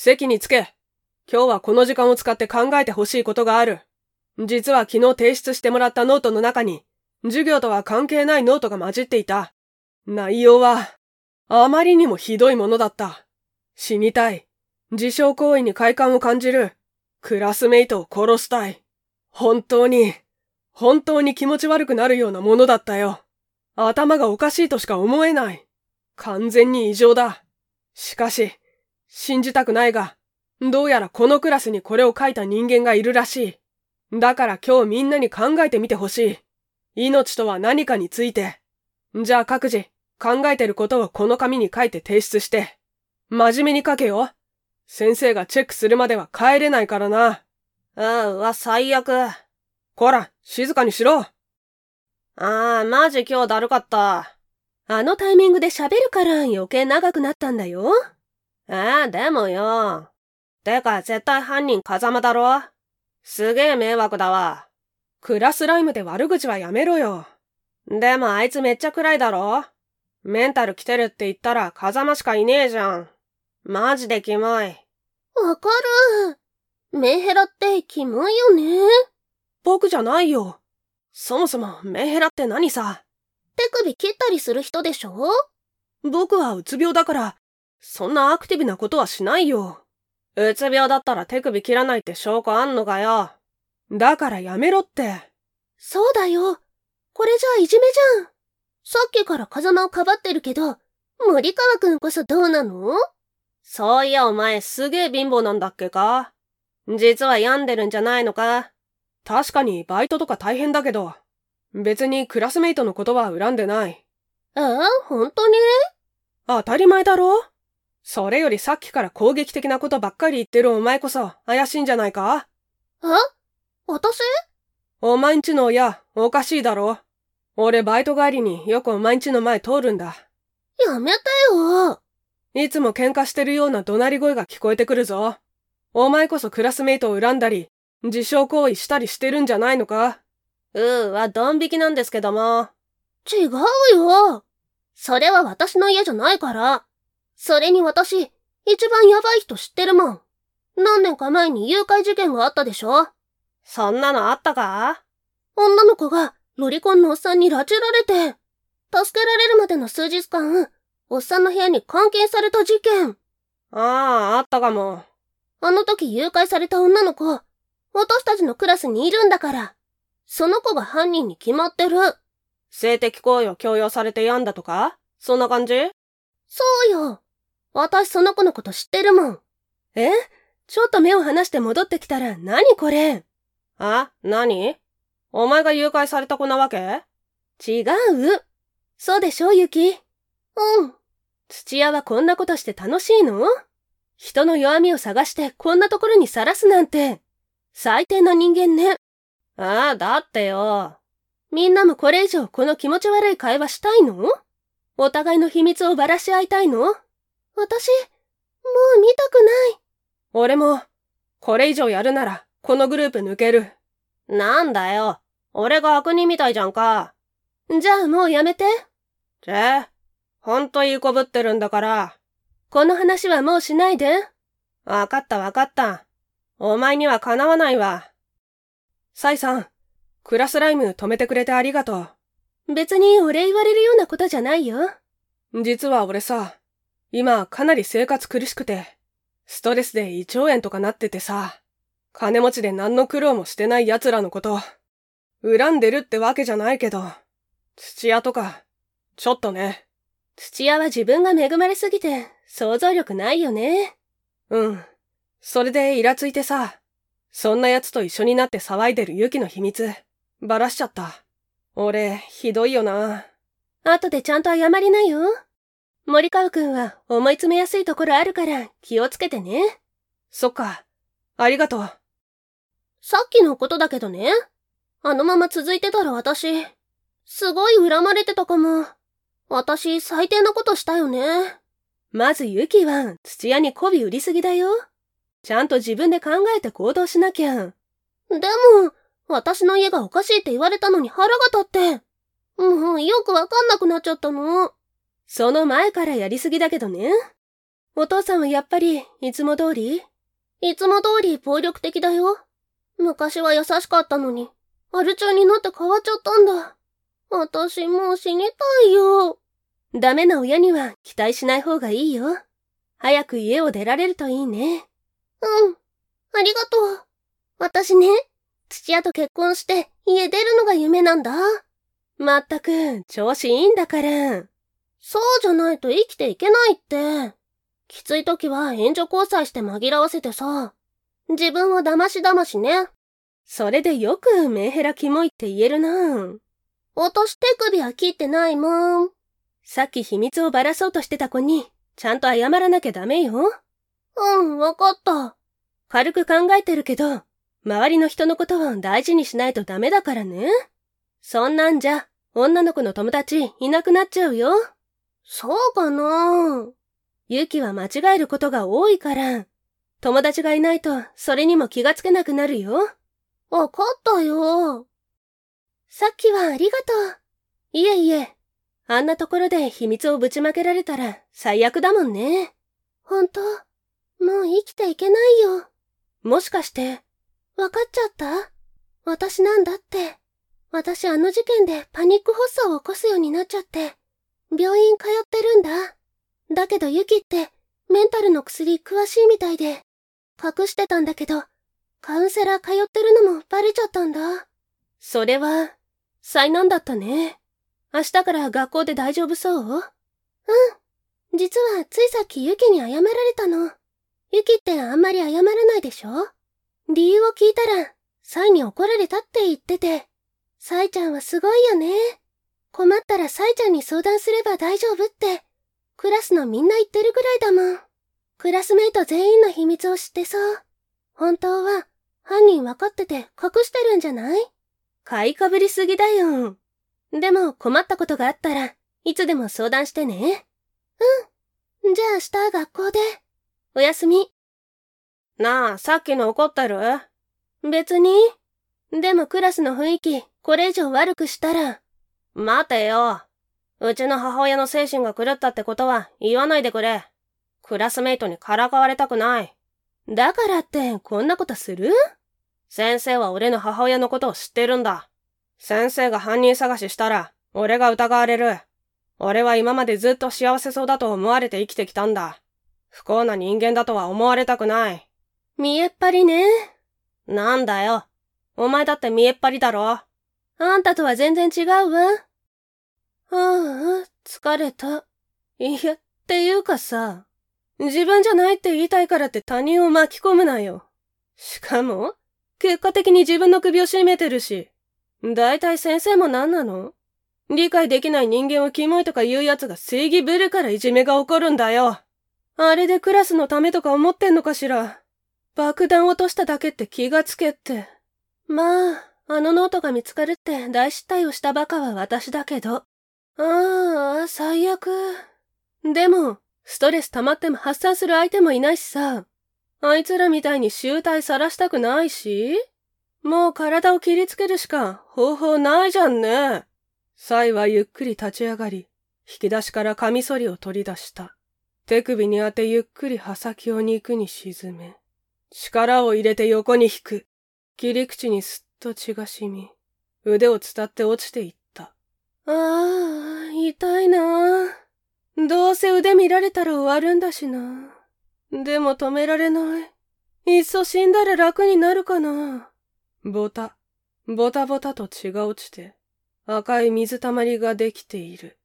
席につけ。今日はこの時間を使って考えてほしいことがある。実は昨日提出してもらったノートの中に、授業とは関係ないノートが混じっていた。内容は、あまりにもひどいものだった。死にたい。自傷行為に快感を感じる。クラスメイトを殺したい。本当に、本当に気持ち悪くなるようなものだったよ。頭がおかしいとしか思えない。完全に異常だ。しかし、信じたくないが、どうやらこのクラスにこれを書いた人間がいるらしい。だから今日みんなに考えてみてほしい。命とは何かについて。じゃあ各自、考えてることをこの紙に書いて提出して。真面目に書けよ。先生がチェックするまでは帰れないからな。うん、わ、最悪。こら、静かにしろ。ああ、マジ今日だるかった。あのタイミングで喋るから余計長くなったんだよ。えー、でもよ。てか、絶対犯人風間だろ？すげえ迷惑だわ。クラスライムで悪口はやめろよ。でもあいつめっちゃ暗いだろ？メンタル来てるって言ったら風間しかいねえじゃん。マジでキモい。わかる。メンヘラってキモいよね。僕じゃないよ。そもそもメンヘラって何さ？手首切ったりする人でしょ？僕はうつ病だからそんなアクティブなことはしないよ。うつ病だったら手首切らないって証拠あんのかよ。だからやめろって。そうだよ。これじゃいじめじゃん。さっきから風間をかばってるけど、森川くんこそどうなの？そういやお前すげえ貧乏なんだっけか実は病んでるんじゃないのか確かにバイトとか大変だけど、別にクラスメイトのことは恨んでない。え本当に？当たり前だろそれよりさっきから攻撃的なことばっかり言ってるお前こそ怪しいんじゃないか？え？私？お前んちの親、おかしいだろ？俺バイト帰りによくお前んちの前通るんだ。やめてよいつも喧嘩してるような怒鳴り声が聞こえてくるぞ。お前こそクラスメイトを恨んだり、自傷行為したりしてるんじゃないのか？うーはドン引きなんですけども。違うよそれは私の家じゃないから。それに私、一番ヤバい人知ってるもん。何年か前に誘拐事件があったでしょ？そんなのあったか？女の子がロリコンのおっさんに拉致られて、助けられるまでの数日間、おっさんの部屋に監禁された事件。ああ、あったかも。あの時誘拐された女の子、私たちのクラスにいるんだから。その子が犯人に決まってる。性的行為を強要されて病んだとか？そんな感じ？そうよ。私その子のこと知ってるもん。え？ちょっと目を離して戻ってきたら何これ？あ何？お前が誘拐された子なわけ？違う。そうでしょ、ユキ？うん。土屋はこんなことして楽しいの？人の弱みを探してこんなところにさらすなんて。最低な人間ね。ああ、だってよ。みんなもこれ以上この気持ち悪い会話したいの？お互いの秘密をばらし合いたいの？私、もう見たくない。俺も、これ以上やるなら、このグループ抜ける。なんだよ。俺が悪人みたいじゃんか。じゃあもうやめて。じゃほんといいこぶってるんだから。この話はもうしないで。わかったわかった。お前にはかなわないわ。サイさん、クラスライム止めてくれてありがとう。別にお礼言われるようなことじゃないよ。実は俺さ、今かなり生活苦しくて、ストレスで胃腸炎とかなっててさ、金持ちで何の苦労もしてない奴らのこと、恨んでるってわけじゃないけど、土屋とか、ちょっとね。土屋は自分が恵まれすぎて、想像力ないよね。うん。それでイラついてさ、そんな奴と一緒になって騒いでるユキの秘密、ばらしちゃった。俺、ひどいよな。後でちゃんと謝りなよ。森川くんは思い詰めやすいところあるから気をつけてね。そっか。ありがとう。さっきのことだけどね。あのまま続いてたら私、すごい恨まれてたかも。私、最低なことしたよね。まずユキは土屋に媚び売りすぎだよ。ちゃんと自分で考えて行動しなきゃ。でも、私の家がおかしいって言われたのに腹が立って。もうよくわかんなくなっちゃったの。その前からやりすぎだけどね。お父さんはやっぱり、いつも通り？いつも通り暴力的だよ。昔は優しかったのに、アル中になって変わっちゃったんだ。私もう死にたいよ。ダメな親には期待しない方がいいよ。早く家を出られるといいね。うん。ありがとう。私ね、土屋と結婚して家出るのが夢なんだ。まったく、調子いいんだから。そうじゃないと生きていけないって。きつい時は援助交際して紛らわせてさ。自分を騙し騙しね。それでよくメンヘラキモいって言えるな。落とし手首は切ってないもん。さっき秘密をばらそうとしてた子に、ちゃんと謝らなきゃダメよ。うん、わかった。軽く考えてるけど、周りの人のことを大事にしないとダメだからね。そんなんじゃ、女の子の友達いなくなっちゃうよ。そうかなユキは間違えることが多いから、友達がいないとそれにも気がつけなくなるよ。わかったよ。さっきはありがとう。いえいえ、あんなところで秘密をぶちまけられたら最悪だもんね。ほんと、もう生きていけないよ。もしかして、わかっちゃった？私なんだって。私あの事件でパニック発作を起こすようになっちゃって、病院通ってるんだ。だけどユキってメンタルの薬詳しいみたいで、隠してたんだけど、カウンセラー通ってるのもバレちゃったんだ。それは、災難だったね。明日から学校で大丈夫そう？うん。実はついさっきユキに謝られたの。ユキってあんまり謝らないでしょ？理由を聞いたら、サイに怒られたって言ってて。サイちゃんはすごいよね。サイちゃんに相談すれば大丈夫って、クラスのみんな言ってるぐらいだもん。クラスメイト全員の秘密を知ってそう。本当は、犯人分かってて隠してるんじゃない？買いかぶりすぎだよ。でも困ったことがあったらいつでも相談してね。うん。じゃあ明日学校で。おやすみ。なあ、さっきの怒ってる？別に。でもクラスの雰囲気、これ以上悪くしたら。待てよ。うちの母親の精神が狂ったってことは言わないでくれ。クラスメイトにからかわれたくない。だからってこんなことする？先生は俺の母親のことを知ってるんだ。先生が犯人探ししたら、俺が疑われる。俺は今までずっと幸せそうだと思われて生きてきたんだ。不幸な人間だとは思われたくない。見えっ張りね。なんだよ。お前だって見えっ張りだろ。あんたとは全然違うわ。ああ、疲れた。いや、っていうかさ、自分じゃないって言いたいからって他人を巻き込むなよ。しかも、結果的に自分の首を絞めてるし。だいたい先生も何なの？理解できない人間をキモいとか言う奴が正義ぶるからいじめが起こるんだよ。あれでクラスのためとか思ってんのかしら？爆弾落としただけって気がつけって。まあ、あのノートが見つかるって大失態をしたバカは私だけど。ああ、最悪。でも、ストレス溜まっても発散する相手もいないしさ。あいつらみたいに醜態さらしたくないしもう体を切りつけるしか方法ないじゃんね。サイはゆっくり立ち上がり、引き出しからカミソリを取り出した。手首に当てゆっくり刃先を肉に沈め、力を入れて横に引く。切り口にすっと血が染み、腕を伝って落ちていった。ああ、痛いなどうせ腕見られたら終わるんだしな。でも止められない。いっそ死んだら楽になるかな。ボタ、ボタボタと血が落ちて、赤い水たまりができている。